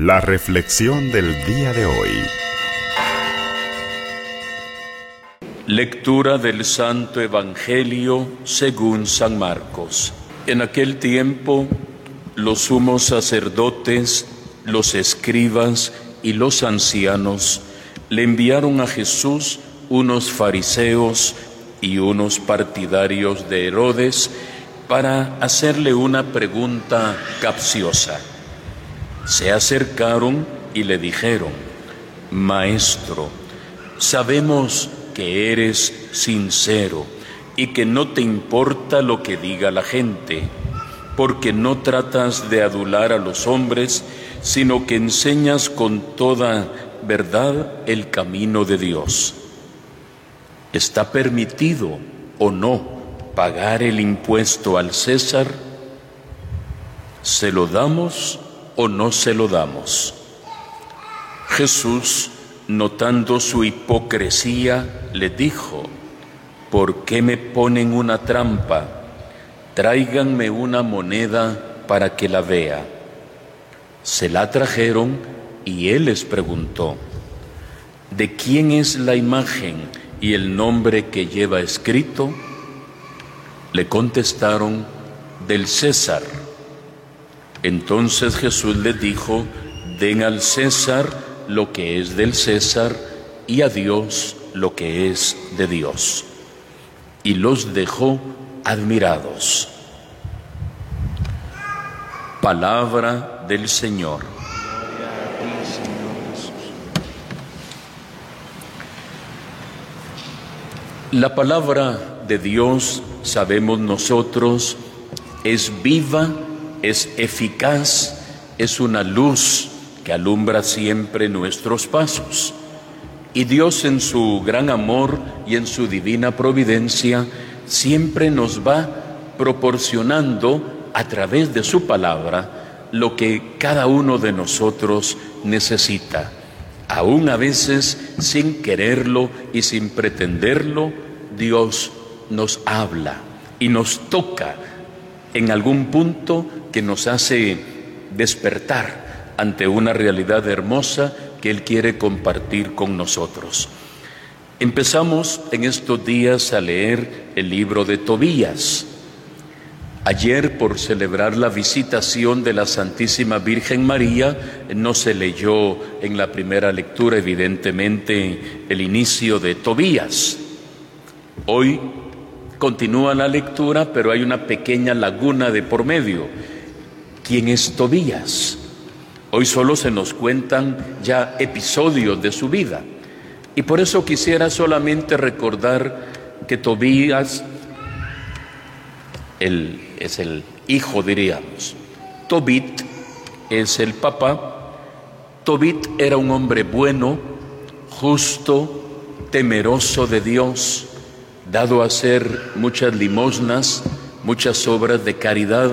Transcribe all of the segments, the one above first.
La reflexión del día de hoy. Lectura del Santo Evangelio según San Marcos. En aquel tiempo, los sumos sacerdotes, los escribas y los ancianos le enviaron a Jesús unos fariseos y unos partidarios de Herodes para hacerle una pregunta capciosa se acercaron y le dijeron, Maestro, sabemos que eres sincero y que no te importa lo que diga la gente, porque no tratas de adular a los hombres, sino que enseñas con toda verdad el camino de Dios. ¿Está permitido o no pagar el impuesto al César? ¿Se lo damos o no se lo damos. Jesús, notando su hipocresía, le dijo, ¿por qué me ponen una trampa? Tráiganme una moneda para que la vea. Se la trajeron y él les preguntó, ¿de quién es la imagen y el nombre que lleva escrito? Le contestaron, del César. Entonces Jesús les dijo, den al César lo que es del César y a Dios lo que es de Dios. Y los dejó admirados. Palabra del Señor. La palabra de Dios, sabemos nosotros, es viva es eficaz, es una luz que alumbra siempre nuestros pasos. Y Dios en su gran amor y en su divina providencia siempre nos va proporcionando a través de su palabra lo que cada uno de nosotros necesita. Aún a veces sin quererlo y sin pretenderlo, Dios nos habla y nos toca en algún punto que nos hace despertar ante una realidad hermosa que Él quiere compartir con nosotros. Empezamos en estos días a leer el libro de Tobías. Ayer, por celebrar la visitación de la Santísima Virgen María, no se leyó en la primera lectura, evidentemente, el inicio de Tobías. Hoy Continúa la lectura, pero hay una pequeña laguna de por medio. ¿Quién es Tobías? Hoy solo se nos cuentan ya episodios de su vida. Y por eso quisiera solamente recordar que Tobías él es el hijo, diríamos. Tobit es el papá. Tobit era un hombre bueno, justo, temeroso de Dios dado a hacer muchas limosnas, muchas obras de caridad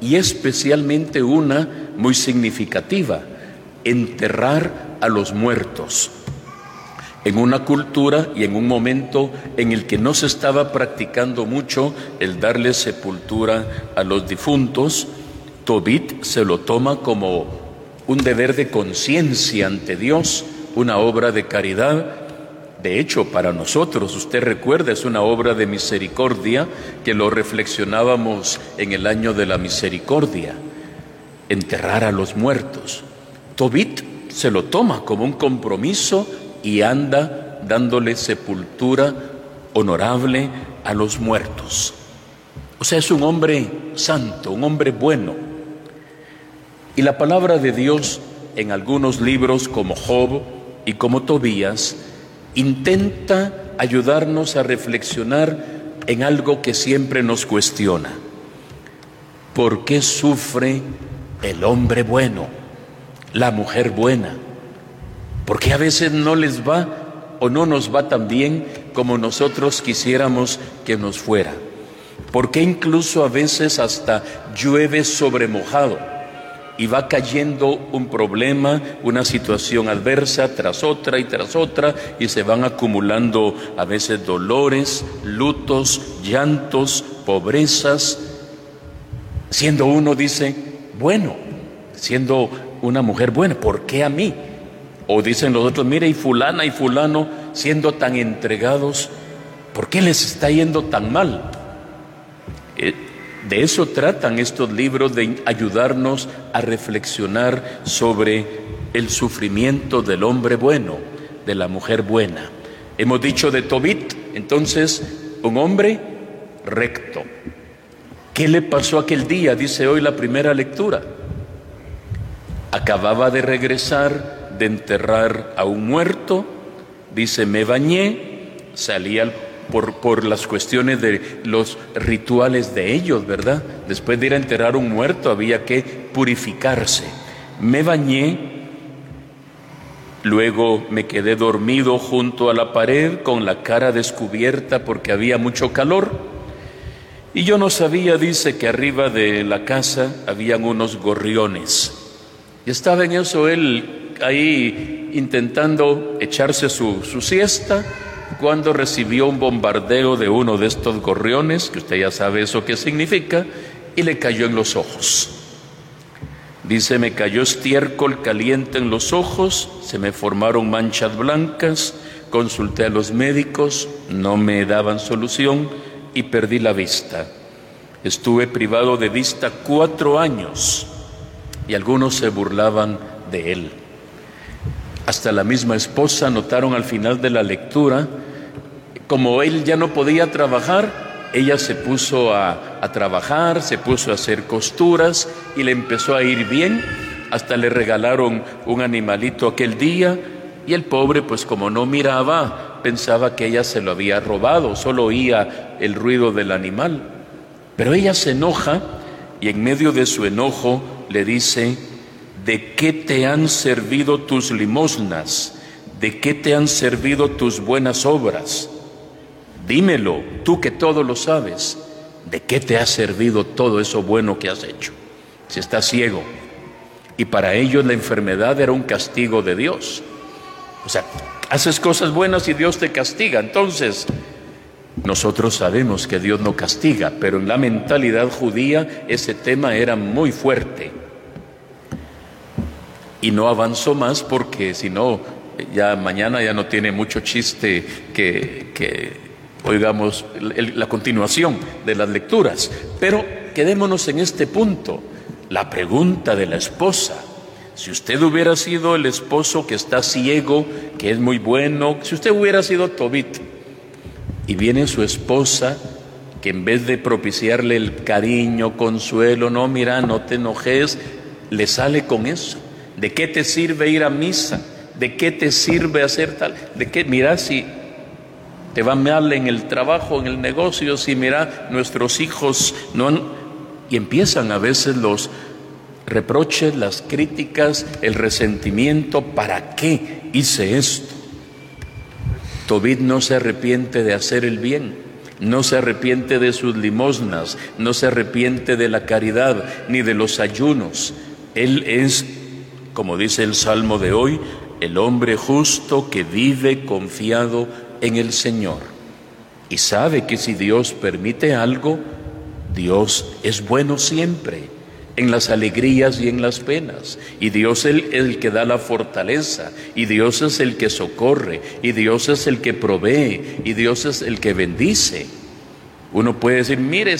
y especialmente una muy significativa, enterrar a los muertos. En una cultura y en un momento en el que no se estaba practicando mucho el darle sepultura a los difuntos, Tobit se lo toma como un deber de conciencia ante Dios, una obra de caridad de hecho, para nosotros, usted recuerda, es una obra de misericordia que lo reflexionábamos en el año de la misericordia, enterrar a los muertos. Tobit se lo toma como un compromiso y anda dándole sepultura honorable a los muertos. O sea, es un hombre santo, un hombre bueno. Y la palabra de Dios en algunos libros como Job y como Tobías intenta ayudarnos a reflexionar en algo que siempre nos cuestiona. ¿Por qué sufre el hombre bueno, la mujer buena? ¿Por qué a veces no les va o no nos va tan bien como nosotros quisiéramos que nos fuera? ¿Por qué incluso a veces hasta llueve sobre mojado? Y va cayendo un problema, una situación adversa tras otra y tras otra y se van acumulando a veces dolores, lutos, llantos, pobrezas, siendo uno, dice, bueno, siendo una mujer buena, ¿por qué a mí? O dicen los otros, mire, y fulana y fulano siendo tan entregados, ¿por qué les está yendo tan mal? Eh, de eso tratan estos libros, de ayudarnos a reflexionar sobre el sufrimiento del hombre bueno, de la mujer buena. Hemos dicho de Tobit, entonces, un hombre recto. ¿Qué le pasó aquel día? Dice hoy la primera lectura. Acababa de regresar de enterrar a un muerto, dice, me bañé, salí por, por, las cuestiones de los rituales de ellos, ¿verdad? Después de ir a enterrar un muerto había que purificarse. Me bañé, Luego me quedé dormido junto a la pared con la cara descubierta porque había mucho calor. Y yo no sabía, dice, que arriba de la casa habían unos gorriones. Y estaba en eso él ahí intentando echarse su, su siesta cuando recibió un bombardeo de uno de estos gorriones, que usted ya sabe eso qué significa, y le cayó en los ojos. Dice, me cayó estiércol caliente en los ojos, se me formaron manchas blancas, consulté a los médicos, no me daban solución y perdí la vista. Estuve privado de vista cuatro años y algunos se burlaban de él. Hasta la misma esposa notaron al final de la lectura, como él ya no podía trabajar, ella se puso a, trabajar, se puso a hacer costuras y le empezó a ir bien. Hasta le regalaron un animalito aquel día y el pobre, pues como no miraba, pensaba que ella se lo había robado, solo oía el ruido del animal. Pero ella se enoja y en medio de su enojo le dice, ¿de qué te han servido tus limosnas? ¿De qué te han servido tus buenas obras? Dímelo, tú que todo lo sabes, ¿de qué te ha servido todo eso bueno que has hecho? Si estás ciego. Y para ellos la enfermedad era un castigo de Dios. O sea, haces cosas buenas y Dios te castiga. Entonces, nosotros sabemos que Dios no castiga, pero en la mentalidad judía ese tema era muy fuerte. Y no avanzó más porque si no, ya mañana ya no tiene mucho chiste que, que oigamos la continuación de las lecturas. Pero quedémonos en este punto, la pregunta de la esposa. Si usted hubiera sido el esposo que está ciego, que es muy bueno, si usted hubiera sido Tobit y viene su esposa que en vez de propiciarle el cariño, consuelo, no, mira, no te enojes, le sale con eso. ¿De qué te sirve ir a misa? ¿De qué te sirve hacer tal? ¿De qué? Mira, si te va mal en el trabajo, en el negocio, si mira, nuestros hijos no han... Y empiezan a veces los reproches, las críticas, el resentimiento, ¿para qué hice esto? Tobit no se arrepiente de hacer el bien, no se arrepiente de sus limosnas, no se arrepiente de la caridad ni de los ayunos. Él es, como dice el Salmo de hoy, el hombre justo que vive confiado en el Señor y sabe que si Dios permite algo, Dios es bueno siempre, en las alegrías y en las penas. Y Dios es el, que da la fortaleza, y Dios es el que socorre, y Dios es el que provee, y Dios es el que bendice. Uno puede decir, mire,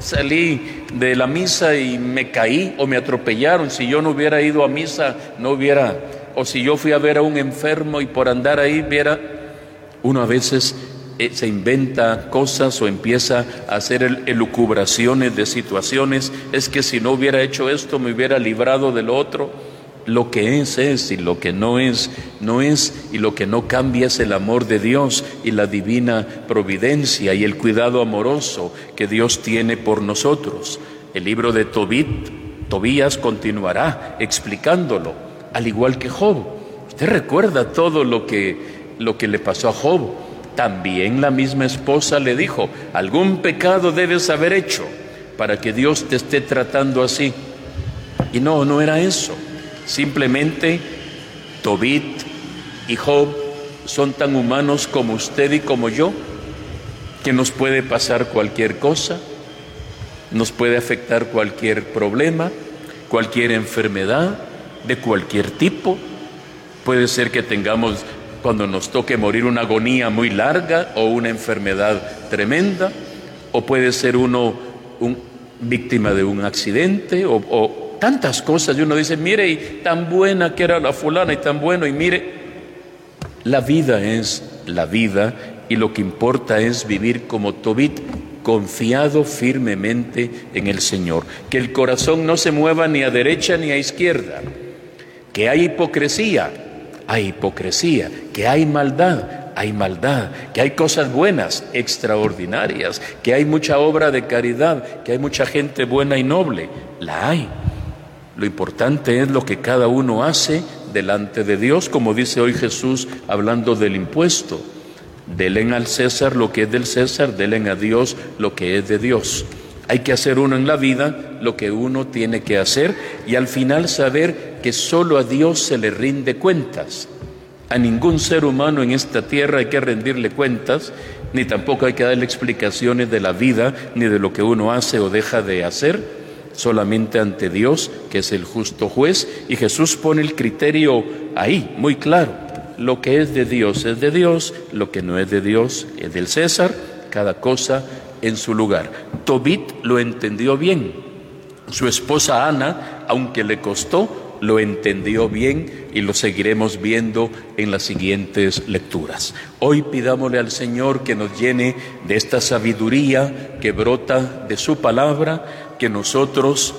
salí de la misa y me caí o me atropellaron. Si yo no hubiera ido a misa, no hubiera, o si yo fui a ver a un enfermo y por andar ahí hubiera uno a veces eh, se inventa cosas o empieza a hacer elucubraciones de situaciones. Es que si no hubiera hecho esto me hubiera librado del otro. Lo que es es y lo que no es no es y lo que no cambia es el amor de Dios y la divina providencia y el cuidado amoroso que Dios tiene por nosotros. El libro de Tobit, Tobías continuará explicándolo, al igual que Job. Usted recuerda todo lo que lo que le pasó a Job. También la misma esposa le dijo, algún pecado debes haber hecho para que Dios te esté tratando así. Y no, no era eso. Simplemente Tobit y Job son tan humanos como usted y como yo, que nos puede pasar cualquier cosa, nos puede afectar cualquier problema, cualquier enfermedad, de cualquier tipo. Puede ser que tengamos, cuando nos toque morir, una agonía muy larga o una enfermedad tremenda, o puede ser uno un, víctima de un accidente o, o tantas cosas. Y uno dice, mire, y tan buena que era la fulana y tan bueno, y mire, la vida es la vida y lo que importa es vivir como Tobit, confiado firmemente en el Señor. Que el corazón no se mueva ni a derecha ni a izquierda. Que hay hipocresía, hay hipocresía. Que hay maldad, hay maldad. Que hay cosas buenas, extraordinarias. Que hay mucha obra de caridad, que hay mucha gente buena y noble. La hay. Lo importante es lo que cada uno hace delante de Dios, como dice hoy Jesús hablando del impuesto. Delen al César lo que es del César, delen a Dios lo que es de Dios. Hay que hacer uno en la vida lo que uno tiene que hacer y al final saber que solo a Dios se le rinde cuentas. A ningún ser humano en esta tierra hay que rendirle cuentas, ni tampoco hay que darle explicaciones de la vida, ni de lo que uno hace o deja de hacer, solamente ante Dios, que es el justo juez, y Jesús pone el criterio ahí, muy claro lo que es de Dios es de Dios, lo que no es de Dios es del César, cada cosa en su lugar. Tobit lo entendió bien. Su esposa Ana, aunque le costó, lo entendió bien y lo seguiremos viendo en las siguientes lecturas. Hoy pidámosle al Señor que nos llene de esta sabiduría que brota de su palabra, que nosotros,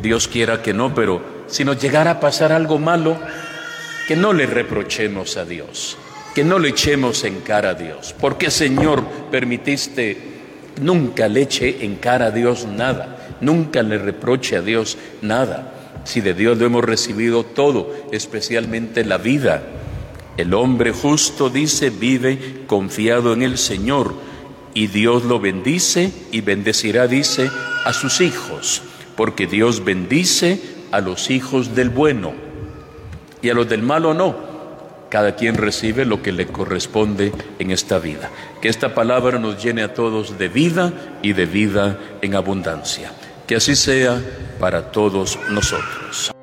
Dios quiera que no, pero si nos llegara a pasar algo malo, que no le reprochemos a Dios, que no le echemos en cara a Dios. porque Señor, permitiste nunca le eche en cara a Dios nada, nunca le reproche a Dios nada? Si de Dios lo hemos recibido todo, especialmente la vida. El hombre justo dice, vive confiado en el Señor, y Dios lo bendice y bendecirá, dice, a sus hijos, porque Dios bendice a los hijos del bueno y a los del malo no. Cada quien recibe lo que le corresponde en esta vida. Que esta palabra nos llene a todos de vida y de vida en abundancia. Que así sea para todos nosotros.